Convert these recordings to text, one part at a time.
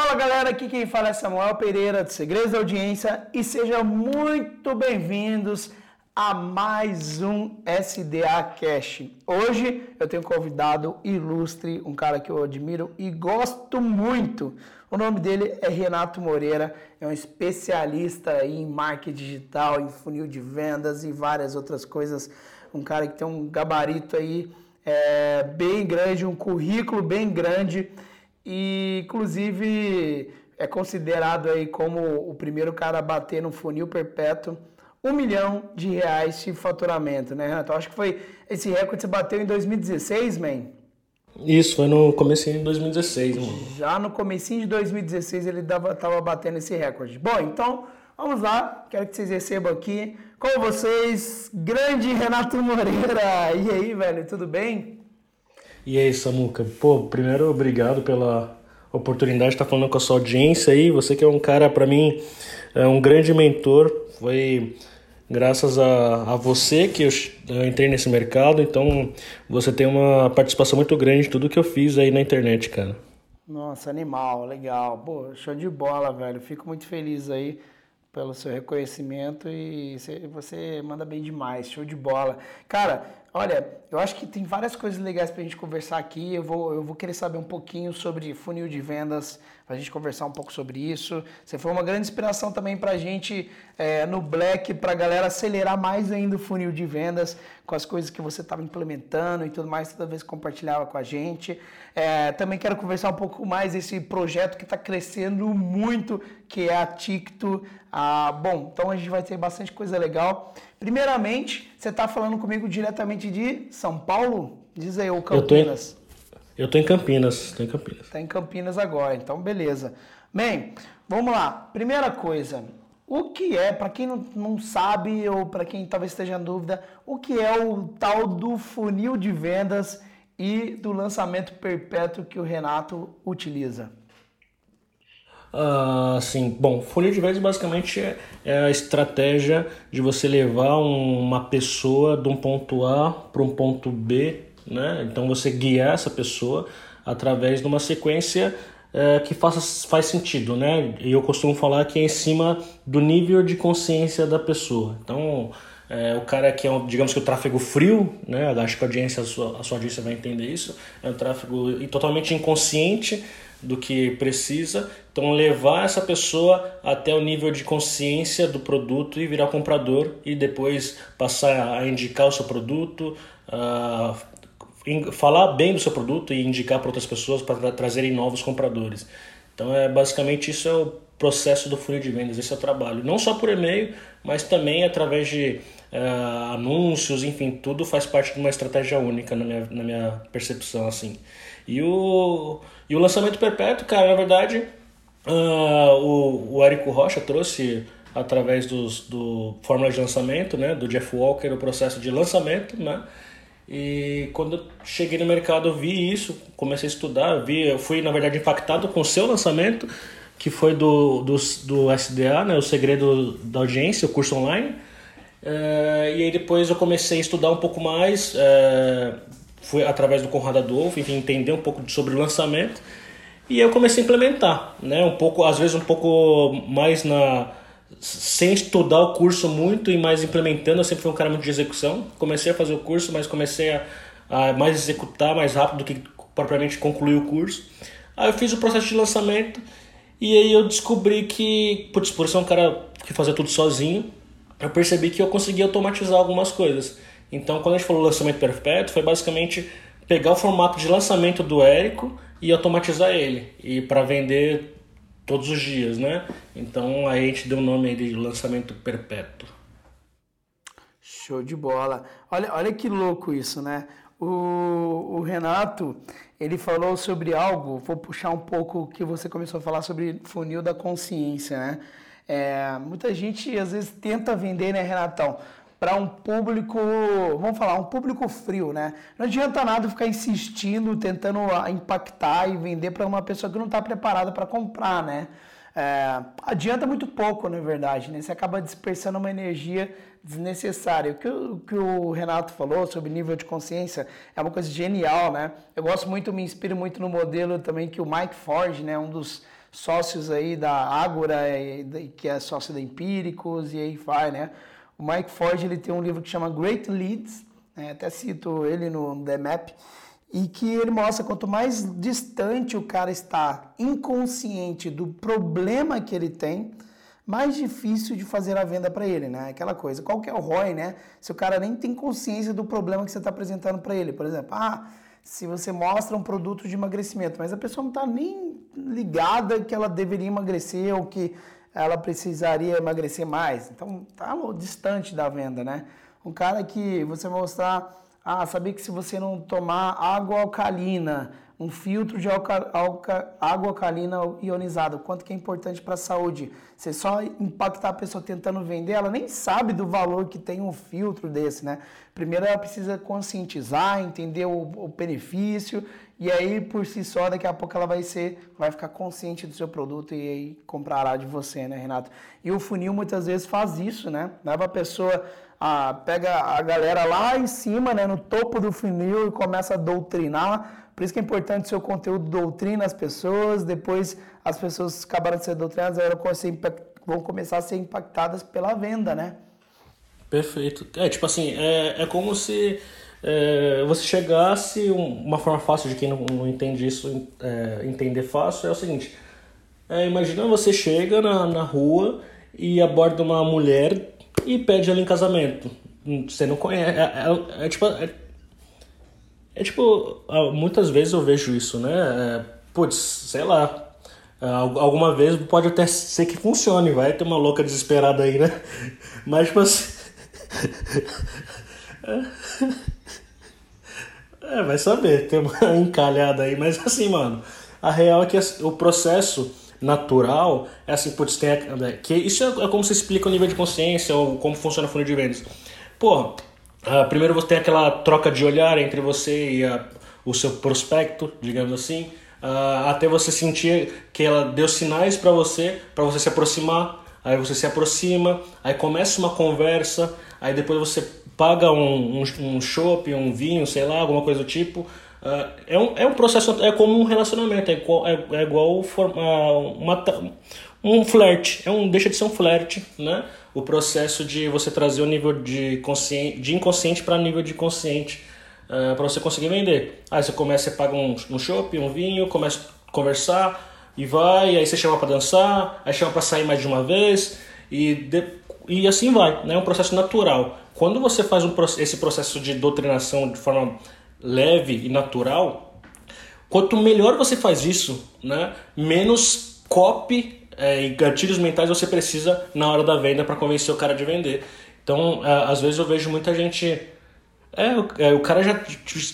Fala galera, aqui quem fala é Samuel Pereira do Segredos da Audiência e sejam muito bem-vindos a mais um SDA Cash. Hoje eu tenho um convidado ilustre, um cara que eu admiro e gosto muito. O nome dele é Renato Moreira, é um especialista em marketing digital, em funil de vendas e várias outras coisas. Um cara que tem um gabarito aí é, bem grande, um currículo bem grande e inclusive é considerado aí como o primeiro cara a bater no funil perpétuo um milhão de reais de faturamento, né, Renato? Eu acho que foi esse recorde você bateu em 2016, man. Isso, foi no comecinho de 2016, mano. Já no comecinho de 2016 ele dava, tava batendo esse recorde. Bom, então vamos lá, quero que vocês recebam aqui com vocês, grande Renato Moreira. E aí, velho, tudo bem? E aí, Samuca? Pô, primeiro, obrigado pela oportunidade de estar falando com a sua audiência aí. Você que é um cara, para mim, é um grande mentor. Foi graças a, a você que eu, eu, entrei nesse mercado. Então, você tem uma participação muito grande em tudo que eu fiz aí na internet, cara. Nossa, animal, legal. Pô, show de bola, velho. Fico muito feliz aí pelo seu reconhecimento e você manda bem demais, show de bola. Cara, Olha, eu acho que tem várias coisas legais para a gente conversar aqui. Eu vou, eu vou querer saber um pouquinho sobre funil de vendas, para a gente conversar um pouco sobre isso. Você foi uma grande inspiração também para a gente é, no Black, para a galera acelerar mais ainda o funil de vendas com as coisas que você estava implementando e tudo mais, toda vez que compartilhava com a gente. É, também quero conversar um pouco mais esse projeto que está crescendo muito, que é a TikTok. Ah, bom, então a gente vai ter bastante coisa legal. Primeiramente, você está falando comigo diretamente de São Paulo? Diz aí, o Campinas. Eu estou em Campinas, estou em Campinas. Está em Campinas agora, então beleza. Bem, vamos lá. Primeira coisa, o que é, para quem não, não sabe ou para quem talvez esteja em dúvida, o que é o tal do funil de vendas e do lançamento perpétuo que o Renato utiliza? Uh, assim, bom, funil de vendas basicamente é, é a estratégia de você levar um, uma pessoa de um ponto A para um ponto B, né? Então você guiar essa pessoa através de uma sequência é, que faça, faz sentido, né? E eu costumo falar que é em cima do nível de consciência da pessoa. Então, é, o cara que é, um, digamos que o tráfego frio, né? Acho que a audiência, a sua, a sua audiência vai entender isso. É um tráfego totalmente inconsciente do que precisa. Então, levar essa pessoa até o nível de consciência do produto e virar comprador e depois passar a indicar o seu produto, a falar bem do seu produto e indicar para outras pessoas para trazerem novos compradores. Então, é basicamente isso é o processo do funil de vendas, esse é o trabalho. Não só por e-mail, mas também através de uh, anúncios, enfim, tudo faz parte de uma estratégia única na minha, na minha percepção, assim. E o, e o lançamento perpétuo, cara, na verdade, uh, o, o Érico Rocha trouxe através dos, do fórmula de lançamento, né, do Jeff Walker, o processo de lançamento, né, e quando eu cheguei no mercado eu vi isso, comecei a estudar, vi, eu fui na verdade impactado com o seu lançamento, que foi do, do, do SDA, né, o Segredo da Audiência, o curso online. É, e aí depois eu comecei a estudar um pouco mais, é, foi através do Conrado Adolfo, enfim, entender um pouco sobre o lançamento. E eu comecei a implementar, né? Um pouco, às vezes um pouco mais na sem estudar o curso muito e mais implementando. Eu sempre fui um cara muito de execução. Comecei a fazer o curso, mas comecei a, a mais executar mais rápido do que propriamente concluir o curso. Aí eu fiz o processo de lançamento e aí eu descobri que, putz, por ser um cara que fazia tudo sozinho, eu percebi que eu conseguia automatizar algumas coisas. Então, quando a gente falou lançamento perpétuo, foi basicamente pegar o formato de lançamento do Érico e automatizar ele. E para vender todos os dias, né? Então aí a gente deu o nome de lançamento perpétuo. Show de bola. Olha, olha que louco isso, né? O, o Renato, ele falou sobre algo, vou puxar um pouco o que você começou a falar sobre funil da consciência, né? É, muita gente às vezes tenta vender, né, Renatão? Para um público, vamos falar, um público frio, né? Não adianta nada ficar insistindo, tentando impactar e vender para uma pessoa que não está preparada para comprar, né? É, adianta muito pouco, na verdade, né? Você acaba dispersando uma energia desnecessária. O que, o que o Renato falou sobre nível de consciência é uma coisa genial, né? Eu gosto muito, me inspiro muito no modelo também que o Mike Ford, né? Um dos sócios aí da Ágora, que é sócio da Empíricos, e aí vai, né? O Mike Ford ele tem um livro que chama Great Leads, né? até cito ele no The Map, e que ele mostra quanto mais distante o cara está inconsciente do problema que ele tem, mais difícil de fazer a venda para ele, né? Aquela coisa. Qual que é o ROI, né? Se o cara nem tem consciência do problema que você está apresentando para ele. Por exemplo, ah, se você mostra um produto de emagrecimento, mas a pessoa não está nem ligada que ela deveria emagrecer ou que ela precisaria emagrecer mais. Então, tá distante da venda, né? Um cara que você mostrar, ah, sabia que se você não tomar água alcalina, um filtro de alca, alca, água alcalina ionizada, quanto que é importante para a saúde. Você só impactar a pessoa tentando vender, ela nem sabe do valor que tem um filtro desse, né? Primeiro ela precisa conscientizar, entender o, o benefício e aí por si só daqui a pouco ela vai ser, vai ficar consciente do seu produto e aí comprará de você, né, Renato? E o funil muitas vezes faz isso, né? Leva a pessoa a, pega a galera lá em cima, né, no topo do funil e começa a doutrinar por isso que é importante o seu conteúdo doutrina as pessoas, depois as pessoas acabaram de ser doutrinadas, elas vão começar a ser impactadas pela venda, né? Perfeito. É tipo assim, é, é como se é, você chegasse, uma forma fácil de quem não, não entende isso, é, entender fácil, é o seguinte, é, imagina você chega na, na rua e aborda uma mulher e pede ela em casamento. Você não conhece, é, é, é tipo... É, tipo, ah, muitas vezes eu vejo isso, né? É, putz, sei lá. Ah, alguma vez pode até ser que funcione, vai ter uma louca desesperada aí, né? Mas, tipo assim. É, vai saber, tem uma encalhada aí, mas assim, mano, a real é que o processo natural é assim, putz, tem a, que isso é, é como se explica o nível de consciência ou como funciona o fundo de vendas. Pô, Uh, primeiro você tem aquela troca de olhar entre você e a, o seu prospecto, digamos assim, uh, até você sentir que ela deu sinais para você, para você se aproximar. Aí você se aproxima, aí começa uma conversa, aí depois você paga um, um, um um vinho, sei lá, alguma coisa do tipo. Uh, é, um, é um processo, é como um relacionamento, é igual, é, é igual uma, um flerte, é um, deixa de ser um flerte, né? O processo de você trazer o nível de, consciente, de inconsciente para nível de consciente uh, eh, para você conseguir vender. Aí você começa, você paga um, um um vinho, começa a conversar e vai, aí você chama para dançar, aí chama para sair mais de uma vez e, de, e assim vai, né? É um processo natural. Quando você faz um, esse processo de doutrinação de forma leve e natural, quanto melhor você faz isso, né? menos copy é, e gatilhos mentais você precisa na hora da venda para convencer o cara de vender. Então, é, às vezes eu vejo muita gente. É, o, é, cara já.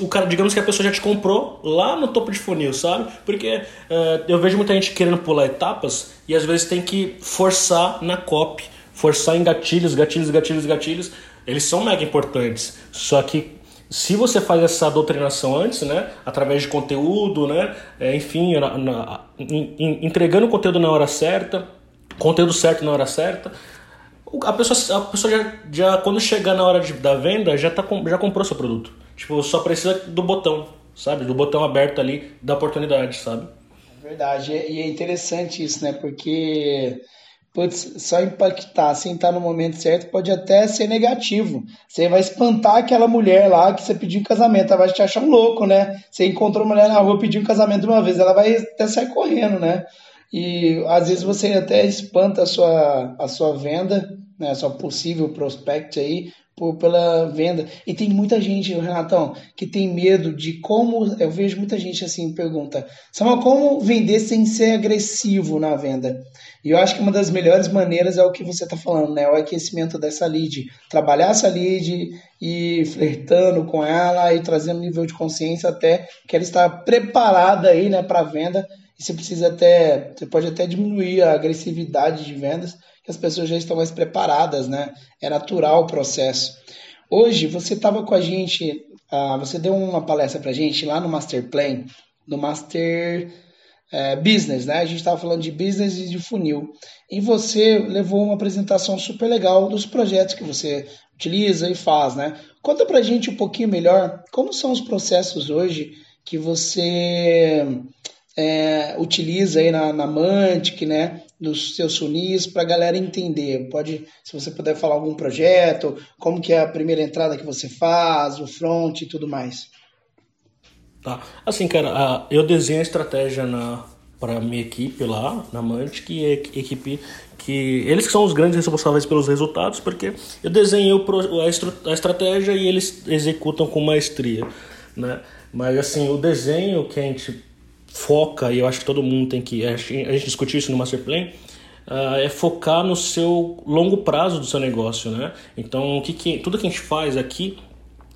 O cara, digamos que a pessoa já te comprou lá no topo de funil, sabe? Porque é, eu vejo muita gente querendo pular etapas e às vezes tem que forçar na copy, forçar em gatilhos, gatilhos, gatilhos, gatilhos. Eles são mega importantes. Só que se você faz essa doutrinação antes, né, através de conteúdo, né, é, enfim, na, na, entregando o conteúdo na hora certa, conteúdo certo na hora certa, a pessoa, a pessoa já, já quando chegar na hora de, da venda já, tá, já comprou seu produto. Tipo, só precisa do botão, sabe? Do botão aberto ali da oportunidade, sabe? Verdade. E é interessante isso, né? Porque putz, só impactar sem estar no momento certo pode até ser negativo. Você vai espantar aquela mulher lá que você pediu em casamento, ela vai te achar um louco, né? Você encontrou uma mulher na rua, pediu em casamento uma vez, ela vai até sair correndo, né? E às vezes você até espanta a sua, a sua venda, né, a sua possível prospect aí, por, pela venda. E tem muita gente, Renatão, que tem medo de como. Eu vejo muita gente assim pergunta: Samuel, como vender sem ser agressivo na venda? E eu acho que uma das melhores maneiras é o que você está falando, né? O aquecimento dessa lead. Trabalhar essa lead e flertando com ela e trazendo nível de consciência até que ela está preparada aí, né, para venda. E você precisa até, você pode até diminuir a agressividade de vendas que as pessoas já estão mais preparadas, né? É natural o processo. Hoje você estava com a gente, uh, você deu uma palestra para a gente lá no Master Plan, no Master uh, Business, né? A gente estava falando de business e de funil. E você levou uma apresentação super legal dos projetos que você utiliza e faz, né? Conta para a gente um pouquinho melhor como são os processos hoje que você é, utiliza aí na, na Mantic, né? Dos seus sunis, para a galera entender. Pode, se você puder falar algum projeto, como que é a primeira entrada que você faz, o front e tudo mais. Tá. Assim, cara, eu desenho a estratégia na para minha equipe lá na Mantic, que é equipe que eles são os grandes responsáveis pelos resultados, porque eu desenhei a estratégia e eles executam com maestria, né? Mas assim, o desenho que a gente foca, e eu acho que todo mundo tem que. A gente discutiu isso no Masterplan. Uh, é focar no seu longo prazo do seu negócio, né? Então, o que, que tudo que a gente faz aqui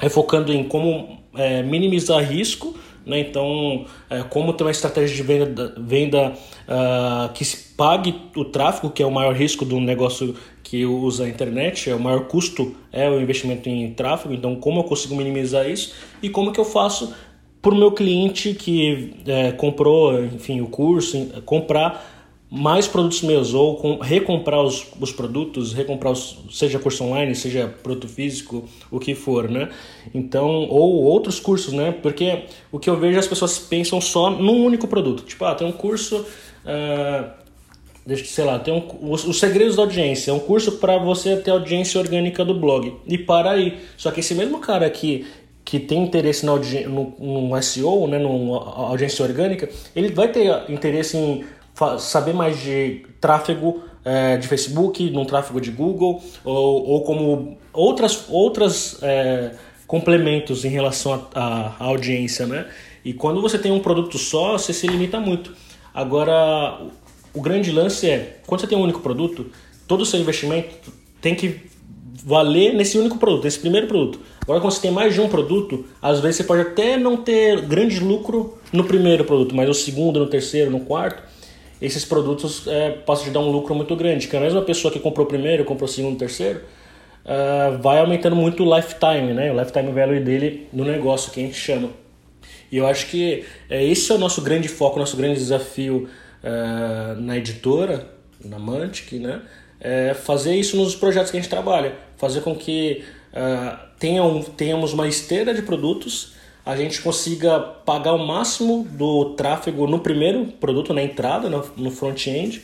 é focando em como é, minimizar risco, né? Então, é, como ter uma estratégia de venda, venda uh, que se pague o tráfego, que é o maior risco do negócio que usa a internet, é o maior custo é o investimento em tráfego. Então, como eu consigo minimizar isso e como que eu faço para o meu cliente que é, comprou, enfim, o curso, comprar mais produtos meus ou com, recomprar os, os produtos, recomprar os, seja curso online, seja produto físico, o que for, né? Então, ou outros cursos, né? Porque o que eu vejo as pessoas pensam só num único produto. Tipo, ah, tem um curso, uh, deixa sei lá, tem um, os, os segredos da audiência, é um curso para você ter audiência orgânica do blog. E para aí. Só que esse mesmo cara que que tem interesse no, no, no SEO, né, no audiência orgânica, ele vai ter interesse em saber mais de tráfego é, de Facebook, no tráfego de Google, ou, ou como outras, outras é, complementos em relação à audiência, né? E quando você tem um produto só, você se limita muito. Agora, o grande lance é, quando você tem um único produto, todo o seu investimento tem que valer nesse único produto, nesse primeiro produto. Agora, quando você tem mais de um produto, às vezes você pode até não ter grande lucro no primeiro produto, mas no segundo, no terceiro, no quarto, esses produtos é, passam a te dar um lucro muito grande. Que a mesma pessoa que comprou o primeiro, comprou o segundo, o terceiro, uh, vai aumentando muito o lifetime, né? O lifetime value dele no negócio, que a gente chama. E eu acho que é, esse é o nosso grande foco, nosso grande desafio uh, na editora, na Mantic, né? É fazer isso nos projetos que a gente trabalha. Fazer com que uh, tenham, tenhamos uma esteira de produtos, a gente consiga pagar o máximo do tráfego no primeiro produto, na entrada, no front-end,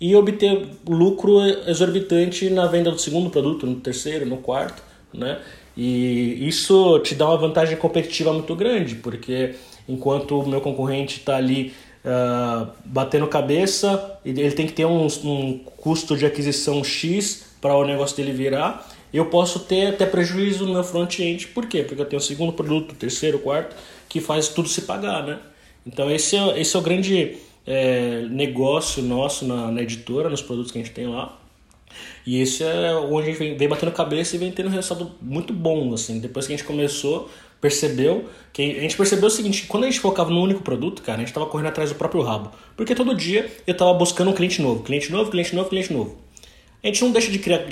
e obter lucro exorbitante na venda do segundo produto, no terceiro, no quarto, né? E isso te dá uma vantagem competitiva muito grande, porque enquanto o meu concorrente está ali uh, batendo cabeça, ele tem que ter um, um custo de aquisição X para o negócio dele virar, eu posso ter até prejuízo no meu front-end. Por quê? Porque eu tenho o segundo produto, o terceiro, o quarto, que faz tudo se pagar, né? Então esse é, esse é o grande é, negócio nosso na, na, editora, nos produtos que a gente tem lá. E esse é onde a gente vem, vem batendo cabeça e vem tendo um resultado muito bom, assim. Depois que a gente começou, percebeu que a gente percebeu o seguinte, quando a gente focava no único produto, cara, a gente estava correndo atrás do próprio rabo. Porque todo dia eu estava buscando um cliente novo, cliente novo, cliente novo, cliente novo. A gente não deixa de criar,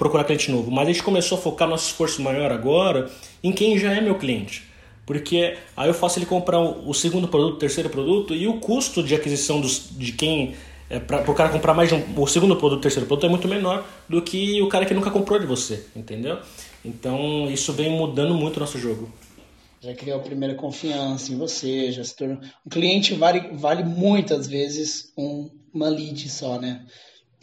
procurar cliente novo, mas a gente começou a focar nosso esforço maior agora em quem já é meu cliente. Porque aí eu faço ele comprar o segundo produto, o terceiro produto, e o custo de aquisição dos, de quem. É, para o cara comprar mais um, o segundo produto, o terceiro produto é muito menor do que o cara que nunca comprou de você, entendeu? Então isso vem mudando muito o nosso jogo. Já criou a primeira confiança em você, já se tornou. Um cliente vale, vale muitas vezes um, uma lead só, né?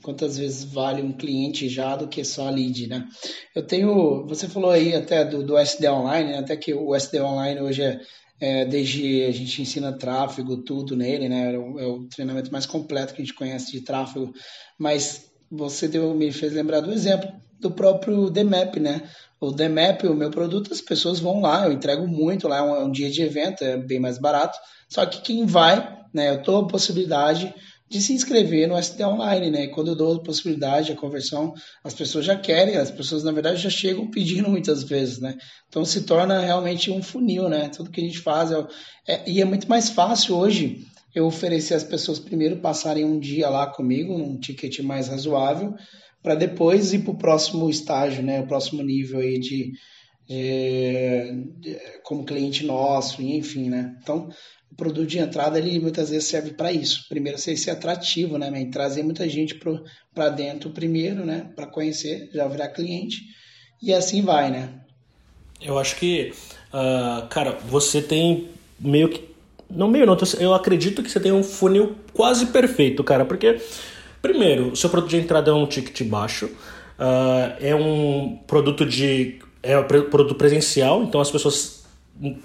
Quantas vezes vale um cliente já do que só a lead, né? Eu tenho, você falou aí até do, do SD Online, né? até que o SD Online hoje é, é, desde a gente ensina tráfego, tudo nele, né? É o, é o, treinamento mais completo que a gente conhece de tráfego, mas você deu, me fez lembrar do exemplo do próprio DMAP, né? O DMAP, o meu produto, as pessoas vão lá, eu entrego muito lá, é um, é um dia de evento, é bem mais barato, só que quem vai, né? Eu dou a possibilidade de se inscrever no SD Online, né? Quando eu dou a possibilidade, a conversão, as pessoas já querem, as pessoas na verdade já chegam pedindo muitas vezes, né? Então se torna realmente um funil, né? Tudo que a gente faz é, é, e é muito mais fácil hoje eu oferecer às pessoas primeiro passarem um dia lá comigo, um ticket mais razoável, para depois ir para o próximo estágio, né? O próximo nível aí de, de como cliente nosso, enfim, né? Então o produto de entrada ele muitas vezes serve para isso. Primeiro, ser, ser atrativo, né, man? trazer muita gente para dentro primeiro, né, para conhecer, já virar cliente e assim vai, né? Eu acho que, uh, cara, você tem meio que no meio não, eu acredito que você tem um funil quase perfeito, cara, porque primeiro, o seu produto de entrada é um ticket baixo, uh, é um produto de é um produto presencial, então as pessoas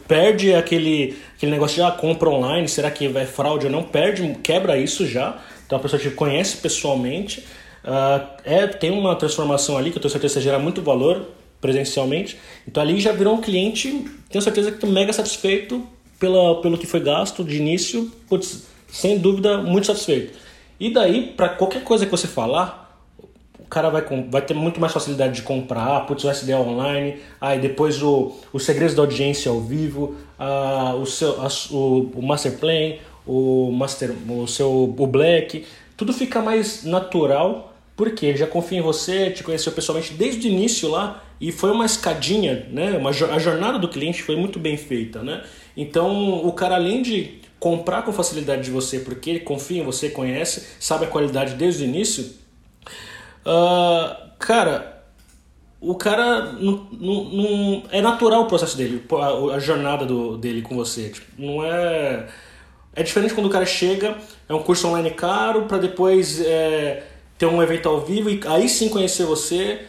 perde aquele, aquele negócio de ah, compra online, será que vai fraude ou não? Perde, quebra isso já. Então a pessoa te conhece pessoalmente. Uh, é, tem uma transformação ali que eu tenho certeza gera muito valor presencialmente. Então ali já virou um cliente, tenho certeza que estou mega satisfeito pela, pelo que foi gasto de início, putz, sem dúvida muito satisfeito. E daí, para qualquer coisa que você falar, cara vai, vai ter muito mais facilidade de comprar, putz, o SDA online, aí depois o, os segredos da audiência ao vivo, a, o, seu, a, o, o Master Plan, o, master, o seu o Black, tudo fica mais natural, porque ele já confia em você, te conheceu pessoalmente desde o início lá, e foi uma escadinha, né? Uma, a jornada do cliente foi muito bem feita, né? Então o cara além de comprar com facilidade de você, porque ele confia em você, conhece, sabe a qualidade desde o início, Uh, cara, o cara não, não, não, é natural o processo dele, a, jornada do, dele com você. Tipo, não é. É diferente quando o cara chega, é um curso online caro, para depois é, ter um evento ao vivo e aí sim conhecer você.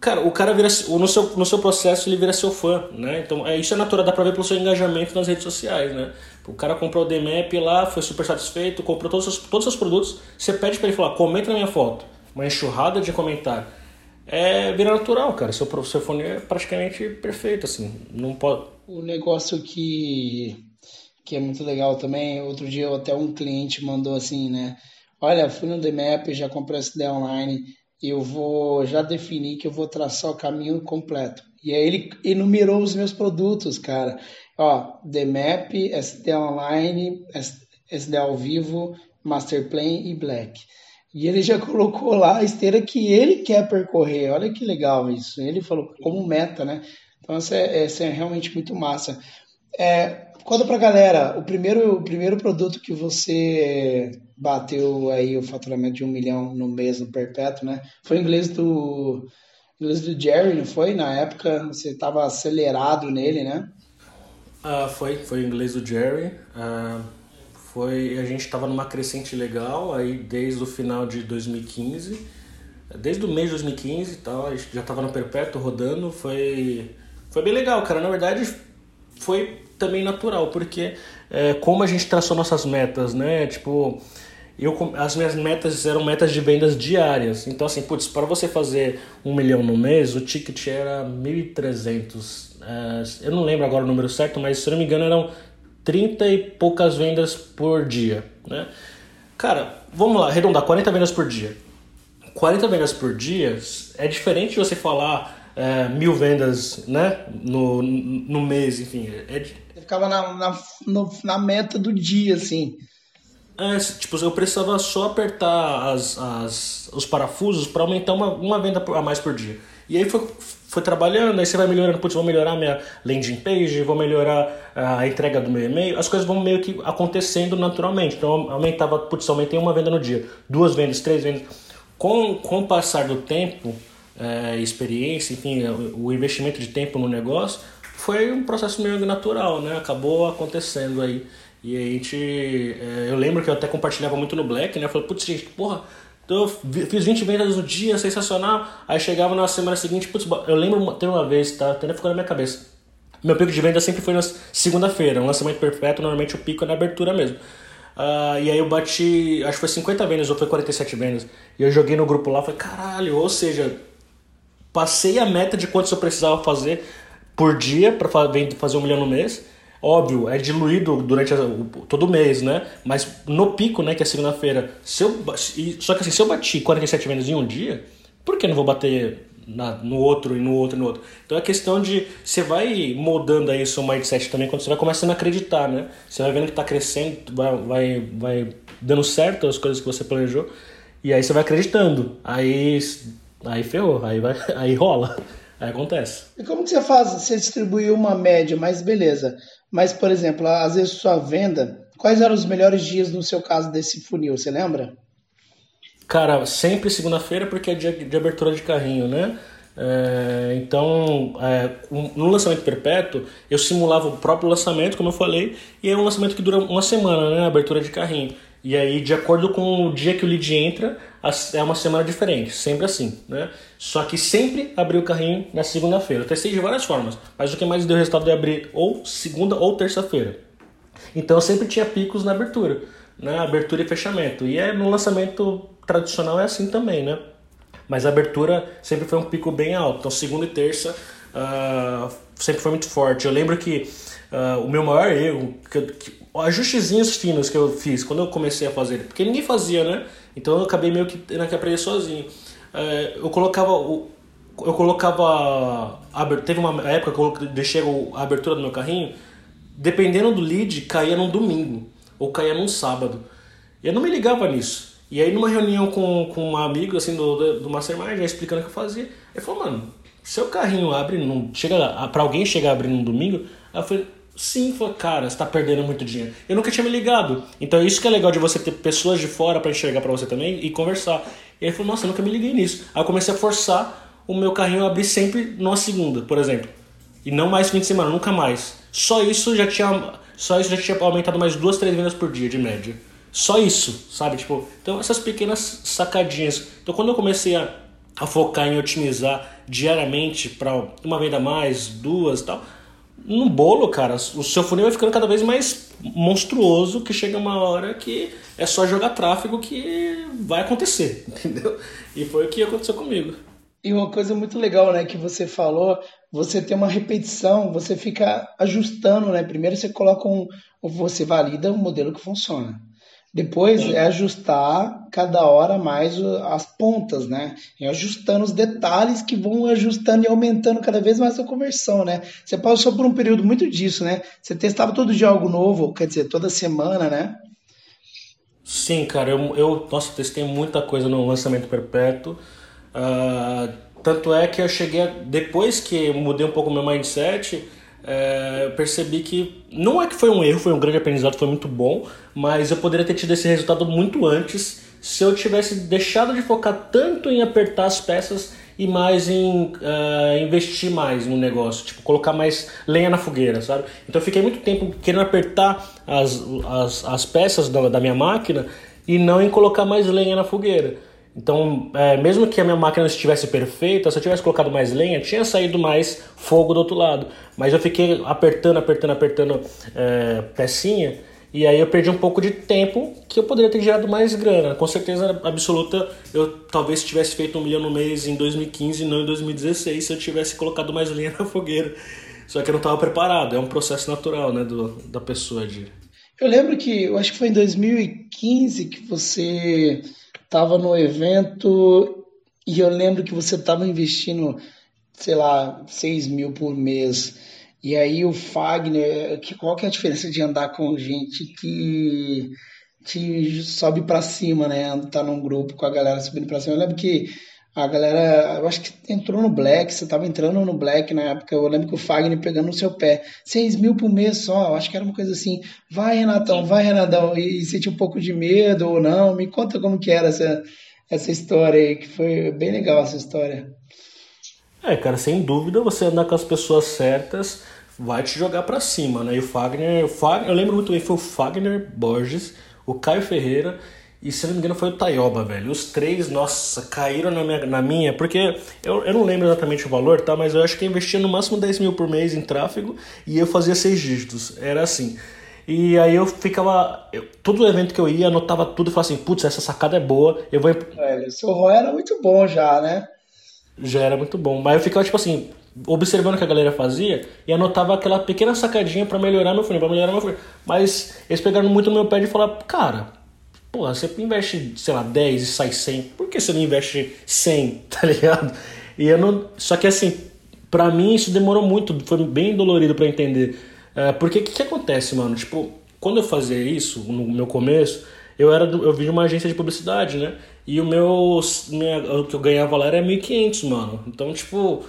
Cara, o cara vira. No seu, no seu processo ele vira seu fã, né? Então é, isso é natural, dá pra ver pelo seu engajamento nas redes sociais, né? O cara comprou o DMAP lá, foi super satisfeito, comprou todos os, todos os seus produtos, você pede para ele falar, comenta na minha foto uma enxurrada de comentário. É vira natural, cara. Seu, fone é praticamente perfeito, assim. Não pode. O negócio que, que é muito legal também, outro dia até um cliente mandou assim, né? Olha, fui no DMAP, já comprei essa ideia online, eu vou já definir que eu vou traçar o caminho completo. E aí ele enumerou os meus produtos, cara. Ó, DMAP, SD Online, SD ao vivo, Masterplan e Black. E ele já colocou lá a esteira que ele quer percorrer. Olha que legal isso. Ele falou como meta, né? Então isso é, é realmente muito massa. É, conta pra galera, o primeiro, o primeiro produto que você bateu aí o faturamento de um milhão no mês no perpétuo, né? Foi em inglês do inglês do Jerry, não foi? Na época você estava acelerado nele, né? Uh, foi, foi em inglês do Jerry. Uh foi a gente estava numa crescente legal aí desde o final de 2015 desde o mês de 2015 e tal a gente já estava no perpétuo rodando foi foi bem legal cara. Na verdade foi também natural porque é, como a gente traçou nossas metas né? Tipo eu as minhas metas eram metas de vendas diárias. Então assim putz para você fazer um milhão no mês o ticket era 1.300 é, eu não lembro agora o número certo mas se não me engano eram 30 e poucas vendas por dia, né? Cara, vamos lá, arredondar, 40 vendas por dia. 40 vendas por dia é diferente de você falar é, mil vendas né, no, no mês, enfim. É, é ficava na, na, no, na meta do dia, assim. É, tipo, eu precisava só apertar as, as, os parafusos para aumentar uma, uma venda a mais por dia. E aí foi, foi trabalhando, aí você vai melhorando, putz, vou melhorar minha landing page, vou melhorar a entrega do meu e-mail, as coisas vão meio que acontecendo naturalmente. Então aumentava, putz, aumentei uma venda no dia, duas vendas, três vendas. Com, com o passar do tempo, é, experiência, enfim, o investimento de tempo no negócio, foi um processo meio natural, né? Acabou acontecendo aí. E a gente. É, eu lembro que eu até compartilhava muito no Black, né? Eu falei, putz, gente, porra então eu fiz 20 vendas no dia, sensacional. Aí chegava na semana seguinte, putz, eu lembro ter uma vez, tá? Até ficou na minha cabeça. Meu pico de venda sempre foi na segunda-feira, um lançamento perfeito, normalmente o pico é na abertura mesmo. Uh, e aí eu bati, acho que foi 50 vendas ou foi 47 vendas. E eu joguei no grupo lá, falei, caralho, ou seja, passei a meta de quantos eu precisava fazer por dia para fazer um milhão no mês. Óbvio, é diluído durante todo mês, né? Mas no pico, né, que é segunda-feira, se eu, só que assim, se eu bati 47 vendas em um dia, por que não vou bater na, no outro e no outro e no outro? Então é questão de você vai moldando aí o seu mindset também quando você vai começando a acreditar, né? Você vai vendo que está crescendo, vai, vai, vai dando certo as coisas que você planejou e aí você vai acreditando. Aí aí ferrou, aí vai, aí rola. Aí acontece. E como que você faz? Você distribuiu uma média, mas beleza. Mas, por exemplo, às vezes sua venda, quais eram os melhores dias no seu caso desse funil, você lembra? Cara, sempre segunda-feira porque é dia de abertura de carrinho, né? É, então, é, no lançamento perpétuo, eu simulava o próprio lançamento, como eu falei, e é um lançamento que dura uma semana, né? Abertura de carrinho. E aí, de acordo com o dia que o lead entra, é uma semana diferente, sempre assim, né? Só que sempre abri o carrinho na segunda-feira. Eu testei de várias formas, mas o que mais deu resultado é abrir ou segunda ou terça-feira. Então sempre tinha picos na abertura, né? Abertura e fechamento. E é, no lançamento tradicional é assim também, né? Mas a abertura sempre foi um pico bem alto. Então segunda e terça uh, sempre foi muito forte. Eu lembro que uh, o meu maior erro, que, que, ajustezinhos finos que eu fiz quando eu comecei a fazer, porque ninguém fazia, né? Então eu acabei meio que tendo que aprender sozinho. Uh, eu colocava o, eu colocava teve uma época que eu deixei a abertura do meu carrinho dependendo do lead caía num domingo ou caía num sábado. E eu não me ligava nisso. E aí numa reunião com, com um amigo assim do, do Mastermind já explicando o que eu fazia ele falou mano seu carrinho abre não chega para alguém chegar a abrir num domingo? Eu falei Sim, falou, cara, você tá perdendo muito dinheiro. Eu nunca tinha me ligado. Então é isso que é legal de você ter pessoas de fora para enxergar para você também e conversar. E ele falou, nossa, eu nunca me liguei nisso. Aí eu comecei a forçar o meu carrinho a abrir sempre numa segunda, por exemplo. E não mais fim de semana, nunca mais. Só isso já tinha. Só isso já tinha aumentado mais duas, três vendas por dia de média. Só isso, sabe? Tipo, então essas pequenas sacadinhas. Então quando eu comecei a, a focar em otimizar diariamente para uma venda a mais, duas tal no bolo, cara, o seu funil vai ficando cada vez mais monstruoso, que chega uma hora que é só jogar tráfego que vai acontecer, entendeu? E foi o que aconteceu comigo. E uma coisa muito legal, né, que você falou, você tem uma repetição, você fica ajustando, né? Primeiro você coloca um, você valida um modelo que funciona. Depois é ajustar cada hora mais as pontas, né? É ajustando os detalhes que vão ajustando e aumentando cada vez mais a conversão, né? Você passou por um período muito disso, né? Você testava todo dia algo novo, quer dizer, toda semana, né? Sim, cara, eu, eu nossa, testei muita coisa no lançamento perpétuo. Uh, tanto é que eu cheguei, a, depois que mudei um pouco meu mindset, é, percebi que não é que foi um erro, foi um grande aprendizado, foi muito bom, mas eu poderia ter tido esse resultado muito antes se eu tivesse deixado de focar tanto em apertar as peças e mais em uh, investir mais no negócio, tipo, colocar mais lenha na fogueira, sabe? Então eu fiquei muito tempo querendo apertar as, as, as peças da, da minha máquina e não em colocar mais lenha na fogueira. Então, é, mesmo que a minha máquina estivesse perfeita, se eu tivesse colocado mais lenha, tinha saído mais fogo do outro lado. Mas eu fiquei apertando, apertando, apertando é, pecinha, e aí eu perdi um pouco de tempo que eu poderia ter gerado mais grana. Com certeza absoluta, eu talvez tivesse feito um milhão no mês em 2015 e não em 2016 se eu tivesse colocado mais lenha na fogueira. Só que eu não estava preparado, é um processo natural né, do, da pessoa de. Eu lembro que, eu acho que foi em 2015 que você estava no evento e eu lembro que você estava investindo, sei lá, 6 mil por mês. E aí o Fagner, que, qual que é a diferença de andar com gente que te sobe para cima, né? Tá num grupo com a galera subindo para cima. Eu lembro que a galera, eu acho que entrou no Black, você tava entrando no Black na época, eu lembro que o Fagner pegando no seu pé, 6 mil por mês só, eu acho que era uma coisa assim, vai Renatão, vai Renatão, e, e um pouco de medo ou não, me conta como que era essa, essa história aí, que foi bem legal essa história. É, cara, sem dúvida, você andar com as pessoas certas vai te jogar para cima, né, e o Fagner, o Fagner, eu lembro muito bem, foi o Fagner Borges, o Caio Ferreira e se não me engano foi o Taioba, velho. Os três, nossa, caíram na minha, na minha porque eu, eu não lembro exatamente o valor, tá? Mas eu acho que eu investia no máximo 10 mil por mês em tráfego e eu fazia seis dígitos. Era assim. E aí eu ficava. Eu, todo evento que eu ia, anotava tudo e falava assim, putz, essa sacada é boa, eu vou. Velho, seu ROI era muito bom já, né? Já era muito bom. Mas eu ficava, tipo assim, observando o que a galera fazia e anotava aquela pequena sacadinha para melhorar meu funil, pra melhorar meu funil. Mas eles pegaram muito no meu pé de falar, cara, Porra, você investe, sei lá, 10 e sai 100. Por que você não investe 100, tá ligado? E eu não. Só que assim, pra mim isso demorou muito, foi bem dolorido para entender. É, porque o que, que acontece, mano? Tipo, quando eu fazia isso, no meu começo, eu era eu vim de uma agência de publicidade, né? E o meu. Minha, o que eu ganhava lá era 1.500, mano. Então, tipo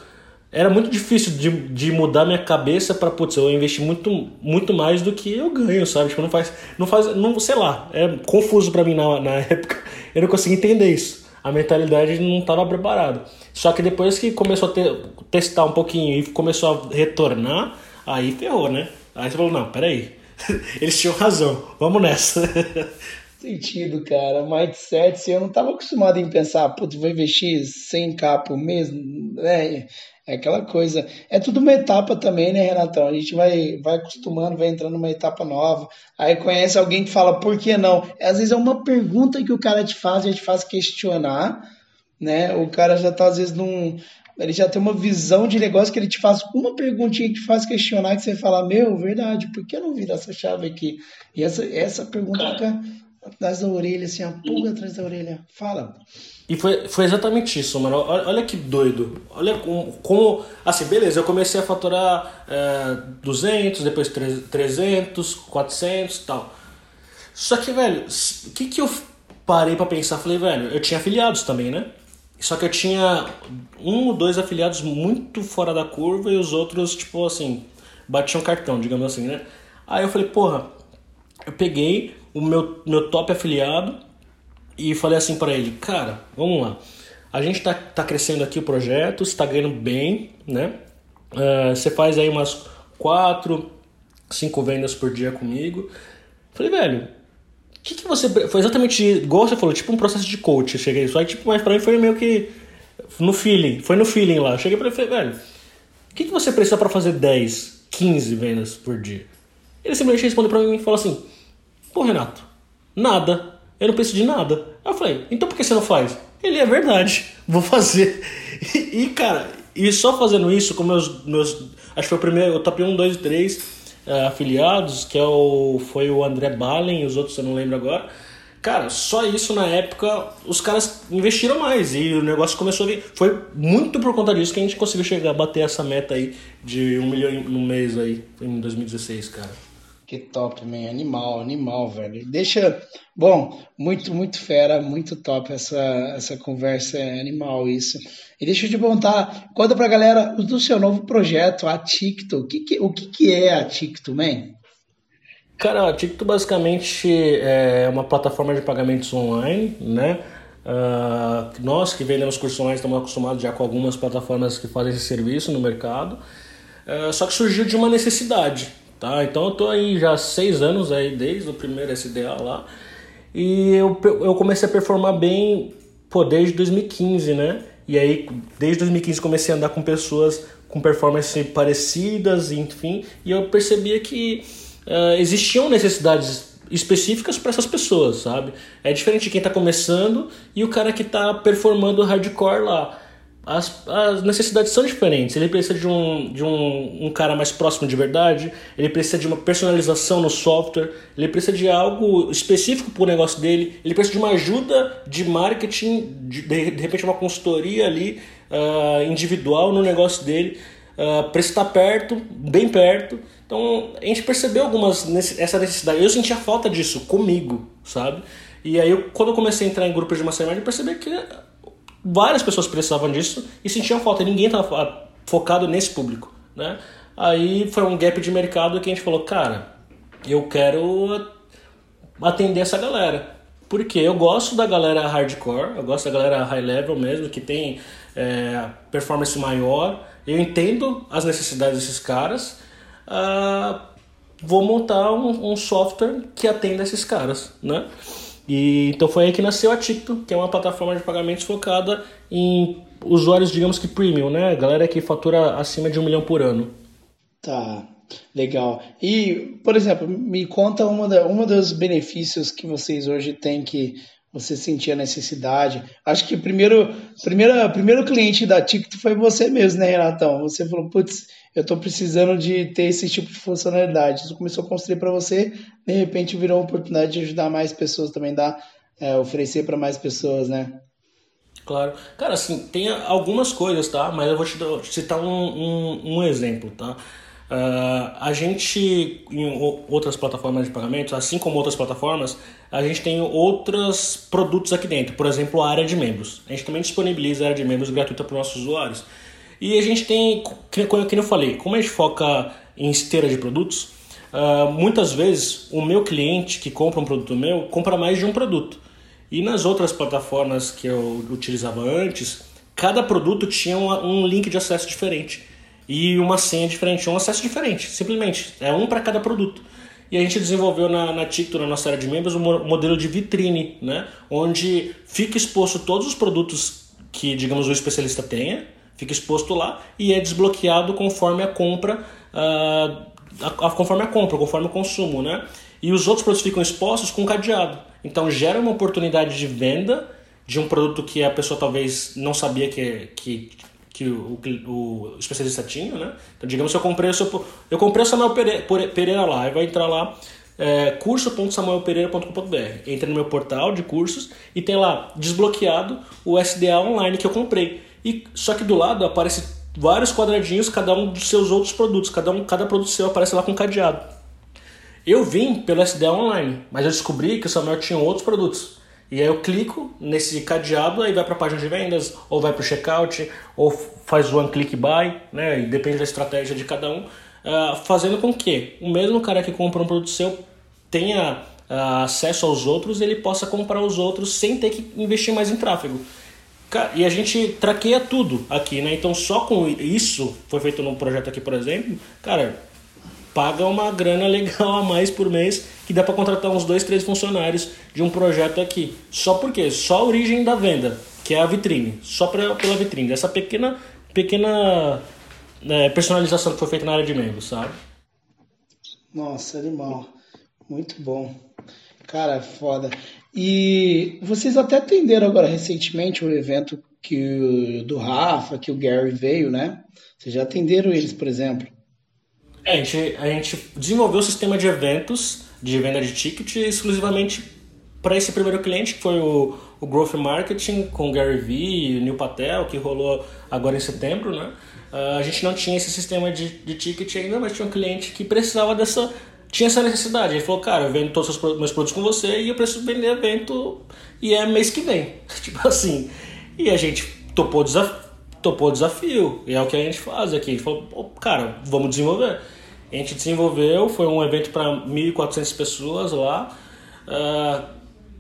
era muito difícil de, de mudar minha cabeça para putz, eu investi muito, muito mais do que eu ganho, sabe? Tipo, não faz, não faz, não, sei lá, é confuso para mim na, na época. Eu não consegui entender isso. a mentalidade não estava preparada. Só que depois que começou a ter, testar um pouquinho e começou a retornar, aí ferrou, né? Aí você falou, não, peraí, eles tinham razão, vamos nessa. Sentido, cara. Mindset, eu não estava acostumado em pensar, putz, vou investir 100k por mês, né? É aquela coisa. É tudo uma etapa também, né, Renatão? A gente vai, vai acostumando, vai entrando numa etapa nova. Aí conhece alguém que fala, por que não? Às vezes é uma pergunta que o cara te faz, e te faz questionar, né? O cara já tá, às vezes, num. Ele já tem uma visão de negócio que ele te faz uma perguntinha que te faz questionar, que você fala, meu, verdade, por que eu não viro essa chave aqui? E essa, essa pergunta fica atrás da orelha, assim, a pulga atrás da orelha. Fala. E foi, foi exatamente isso, mano. Olha, olha que doido. Olha como, como. Assim, beleza, eu comecei a faturar é, 200, depois 300, 400 e tal. Só que, velho, o que, que eu parei para pensar? Falei, velho, eu tinha afiliados também, né? Só que eu tinha um ou dois afiliados muito fora da curva e os outros, tipo assim, batiam cartão, digamos assim, né? Aí eu falei, porra, eu peguei o meu, meu top afiliado e falei assim para ele, cara, vamos lá. A gente tá, tá crescendo aqui o projeto, está ganhando bem, né? Uh, você faz aí umas quatro, cinco vendas por dia comigo. Falei, velho, o que, que você. Foi exatamente igual você falou, tipo um processo de coach. Cheguei só, tipo, mas pra mim foi meio que no feeling. Foi no feeling lá. Cheguei pra ele e falei, velho, o que, que você precisa para fazer 10, 15 vendas por dia? Ele simplesmente respondeu pra mim e falou assim: Pô, Renato, nada. Eu não preciso de nada. eu falei, então por que você não faz? Ele é verdade, vou fazer. E, cara, e só fazendo isso com meus. meus acho que foi o primeiro, o top 1, 2 e 3 uh, afiliados, que é o, foi o André Balen e os outros eu não lembro agora. Cara, só isso na época os caras investiram mais e o negócio começou a vir. Foi muito por conta disso que a gente conseguiu chegar a bater essa meta aí de um milhão no mês aí em 2016, cara. Que top, man. Animal, animal, velho. Deixa. Bom, muito, muito fera, muito top essa, essa conversa é animal, isso. E deixa eu te perguntar, conta pra galera do seu novo projeto, a Ticto. O que, que, o que, que é a Ticto, man? Cara, a Ticto basicamente é uma plataforma de pagamentos online, né? Uh, nós que vendemos cursos online estamos acostumados já com algumas plataformas que fazem esse serviço no mercado. Uh, só que surgiu de uma necessidade Tá? Então eu tô aí já há seis anos aí, desde o primeiro SDA lá. E eu, eu comecei a performar bem pô, desde 2015, né? E aí, desde 2015 comecei a andar com pessoas com performance parecidas, enfim, e eu percebia que uh, existiam necessidades específicas para essas pessoas, sabe? É diferente de quem está começando e o cara que está performando hardcore lá as, as necessidades são diferentes. Ele precisa de, um, de um, um cara mais próximo de verdade, ele precisa de uma personalização no software, ele precisa de algo específico para o negócio dele, ele precisa de uma ajuda de marketing, de, de, repente uma consultoria ali uh, individual no negócio dele, uh, para estar perto, bem perto. Então a gente percebeu algumas essa necessidade. Eu sentia falta disso comigo, sabe? E aí eu, quando eu comecei a entrar em grupos de mastermind, eu percebi que várias pessoas precisavam disso e sentiam falta. Ninguém estava focado nesse público, né? Aí foi um gap de mercado que a gente falou, cara, eu quero atender essa galera. Porque eu gosto da galera hardcore, eu gosto da galera high level mesmo, que tem é, performance maior. Eu entendo as necessidades desses caras. Uh, vou montar um, um software que atenda esses caras, né? E, então foi aí que nasceu a Ticto, que é uma plataforma de pagamentos focada em usuários, digamos que premium, né? Galera que fatura acima de um milhão por ano. Tá, legal. E, por exemplo, me conta uma, uma dos benefícios que vocês hoje têm que você sentia necessidade. Acho que primeiro, primeiro, primeiro cliente da Ticto foi você mesmo, né, Renatão? Você falou, putz, eu estou precisando de ter esse tipo de funcionalidade. Isso começou a construir para você, de repente virou uma oportunidade de ajudar mais pessoas também, dar, é, oferecer para mais pessoas, né? Claro. Cara, assim, tem algumas coisas, tá? Mas eu vou te citar um, um, um exemplo, tá? Uh, a gente, em outras plataformas de pagamento, assim como outras plataformas, a gente tem outros produtos aqui dentro. Por exemplo, a área de membros. A gente também disponibiliza a área de membros gratuita para os nossos usuários. E a gente tem, como eu falei, como a gente foca em esteira de produtos, uh, muitas vezes o meu cliente que compra um produto meu compra mais de um produto. E nas outras plataformas que eu utilizava antes, cada produto tinha um link de acesso diferente e uma senha diferente, um acesso diferente, simplesmente. É um para cada produto. E a gente desenvolveu na, na TikTok, na nossa área de membros, um modelo de vitrine, né? onde fica exposto todos os produtos que, digamos, o especialista tenha, fica exposto lá e é desbloqueado conforme a compra, uh, a, a, conforme a compra, conforme o consumo. Né? E os outros produtos ficam expostos com cadeado. Então gera uma oportunidade de venda de um produto que a pessoa talvez não sabia que, que que o, o, especialista tinha, né? Então, digamos que eu comprei o eu comprei o Samuel Pereira, Pereira lá, e vai entrar lá é, curso.samuelpereira.com.br. Entra no meu portal de cursos e tem lá desbloqueado o SDA online que eu comprei. E só que do lado aparece vários quadradinhos, cada um dos seus outros produtos, cada um, cada produto seu aparece lá com cadeado. Eu vim pelo SDA online, mas eu descobri que o Samuel tinha outros produtos. E aí eu clico nesse cadeado, aí vai para a página de vendas, ou vai para o checkout, ou faz one click buy, né? E depende da estratégia de cada um, uh, fazendo com que o mesmo cara que compra um produto seu tenha uh, acesso aos outros, ele possa comprar os outros sem ter que investir mais em tráfego. E a gente traqueia tudo aqui, né? Então só com isso, foi feito num projeto aqui, por exemplo, cara, paga uma grana legal a mais por mês que dá para contratar uns dois, três funcionários de um projeto aqui. Só porque só a origem da venda, que é a vitrine, só pra, pela vitrine. Essa pequena pequena né, personalização que foi feita na área de membros, sabe? Nossa, animal. Muito bom. Cara, foda. E vocês até atenderam agora recentemente o evento que do Rafa, que o Gary veio, né? Vocês já atenderam eles, por exemplo? É, a gente, a gente desenvolveu o sistema de eventos de venda de ticket exclusivamente para esse primeiro cliente, que foi o, o Growth Marketing com o Gary Vee e o Neil Patel, que rolou agora em setembro, né? Uh, a gente não tinha esse sistema de, de ticket ainda, mas tinha um cliente que precisava dessa... Tinha essa necessidade. Ele falou, cara, eu vendo todos os meus produtos com você e eu preciso vender evento e é mês que vem. tipo assim. E a gente topou o desafio topou desafio. E é o que a gente faz aqui. A gente falou, cara, vamos desenvolver. A gente desenvolveu, foi um evento para 1.400 pessoas lá, uh,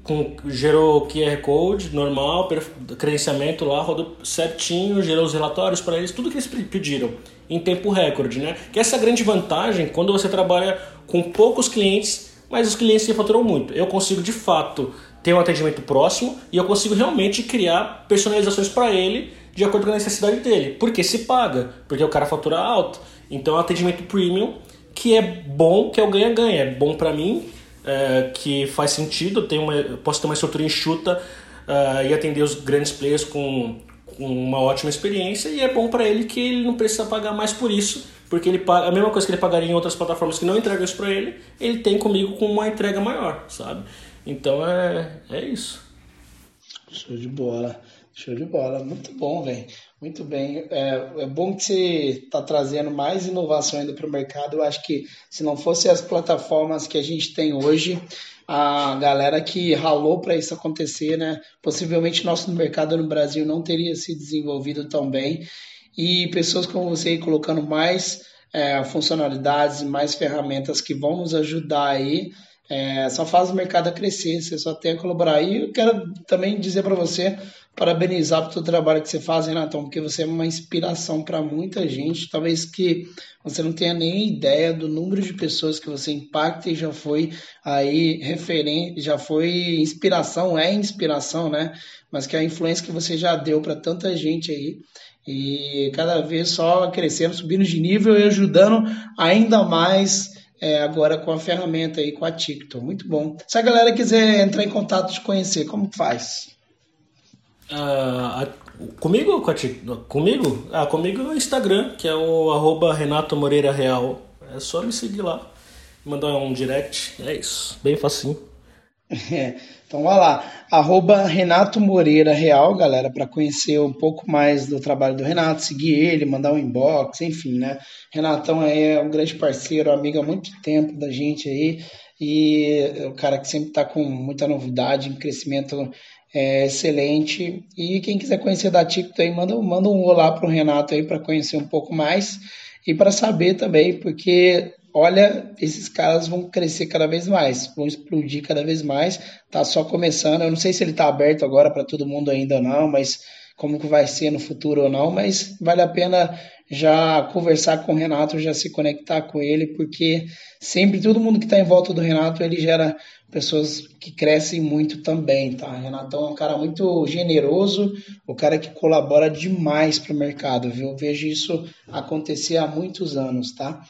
com, gerou QR Code normal, credenciamento lá, rodou certinho, gerou os relatórios para eles, tudo que eles pediram, em tempo recorde, né? Que essa é a grande vantagem quando você trabalha com poucos clientes, mas os clientes que faturam muito. Eu consigo de fato ter um atendimento próximo e eu consigo realmente criar personalizações para ele de acordo com a necessidade dele. Porque se paga, porque o cara fatura alto. Então é um atendimento premium que é bom, que é o ganha-ganha. É bom para mim, é, que faz sentido, tenho uma, posso ter uma estrutura enxuta uh, e atender os grandes players com, com uma ótima experiência. E é bom para ele que ele não precisa pagar mais por isso, porque ele paga, a mesma coisa que ele pagaria em outras plataformas que não entregam isso para ele, ele tem comigo com uma entrega maior, sabe? Então é, é isso. Show de bola. Show de bola, muito bom, velho. Muito bem. É, é, bom que você está trazendo mais inovação ainda para o mercado. Eu acho que se não fossem as plataformas que a gente tem hoje, a galera que ralou para isso acontecer, né? Possivelmente nosso mercado no Brasil não teria se desenvolvido tão bem. E pessoas como você colocando mais é, funcionalidades, mais ferramentas que vão nos ajudar aí é, só faz o mercado crescer, você só tem a colaborar. E eu quero também dizer para você, parabenizar pelo trabalho que você faz, Renatão, porque você é uma inspiração para muita gente. Talvez que você não tenha nem ideia do número de pessoas que você impacta e já foi aí referente, já foi inspiração, é inspiração, né? Mas que a influência que você já deu para tanta gente aí e cada vez só crescendo, subindo de nível e ajudando ainda mais é, agora com a ferramenta aí, com a TikTok. Muito bom. Se a galera quiser entrar em contato, te conhecer, como faz? Uh, comigo? Com a TikTok? Comigo? Ah, comigo no Instagram, que é o arroba Renato Moreira Real. É só me seguir lá. Mandar um direct. É isso. Bem facinho. É. Então, vai lá, arroba Renato Moreira Real, galera, para conhecer um pouco mais do trabalho do Renato, seguir ele, mandar um inbox, enfim, né? Renatão é um grande parceiro, amigo há muito tempo da gente aí, e é o cara que sempre está com muita novidade, um crescimento é, excelente. E quem quiser conhecer da TikTok aí, manda, manda um olá pro Renato aí para conhecer um pouco mais e para saber também, porque olha, esses caras vão crescer cada vez mais, vão explodir cada vez mais. Tá só começando. Eu não sei se ele tá aberto agora para todo mundo ainda ou não, mas como que vai ser no futuro ou não, mas vale a pena já conversar com o Renato, já se conectar com ele, porque sempre todo mundo que está em volta do Renato, ele gera pessoas que crescem muito também, tá? O Renato é um cara muito generoso, o cara que colabora demais para o mercado, viu? Eu vejo isso acontecer há muitos anos, tá?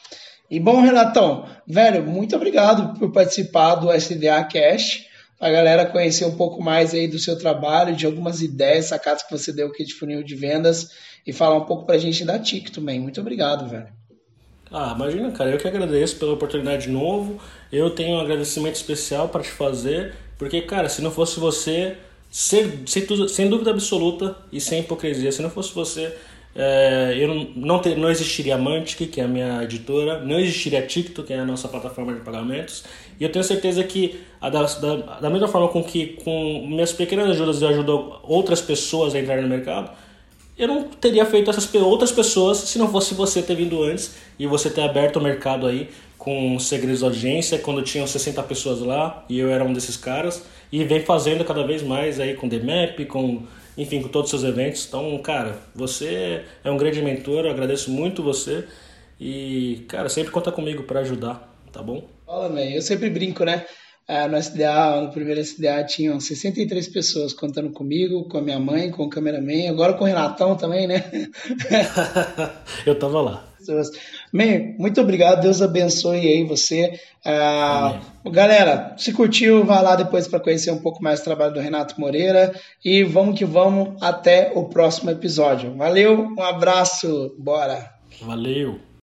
E bom, Renatão, velho, muito obrigado por participar do SDA Cast a galera conhecer um pouco mais aí do seu trabalho, de algumas ideias, sacadas que você deu aqui de funil de vendas e falar um pouco pra gente da TIC também. Muito obrigado, velho. Ah, imagina, cara, eu que agradeço pela oportunidade de novo. Eu tenho um agradecimento especial para te fazer, porque, cara, se não fosse você, sem, sem, dúvida absoluta e sem hipocrisia, se não fosse você, é, eu não, ter, não existiria Mantic, que é a minha editora, não existiria TikTok, que é a nossa plataforma de pagamentos, e eu tenho certeza que a da, da, da mesma forma com que com minhas pequenas ajudas eu ajudo outras pessoas a entrar no mercado, eu não teria feito essas outras pessoas se não fosse você ter vindo antes e você ter aberto o mercado aí com segredos de audiência, quando tinham 60 pessoas lá e eu era um desses caras, e vem fazendo cada vez mais aí com DMAP, com enfim, com todos os seus eventos. Então, cara, você é um grande mentor, eu agradeço muito você e, cara, sempre conta comigo para ajudar, tá bom? Fala, man. Eu sempre brinco, né? É, no SDA, no primeiro SDA, tinham 63 pessoas contando comigo, com a minha mãe, com o cameraman, agora com o Renatão também, né? eu tava lá. Man, muito obrigado, Deus abençoe aí você. Uh, galera, se curtiu, vá lá depois para conhecer um pouco mais do trabalho do Renato Moreira e vamos que vamos até o próximo episódio. Valeu, um abraço, bora. Valeu.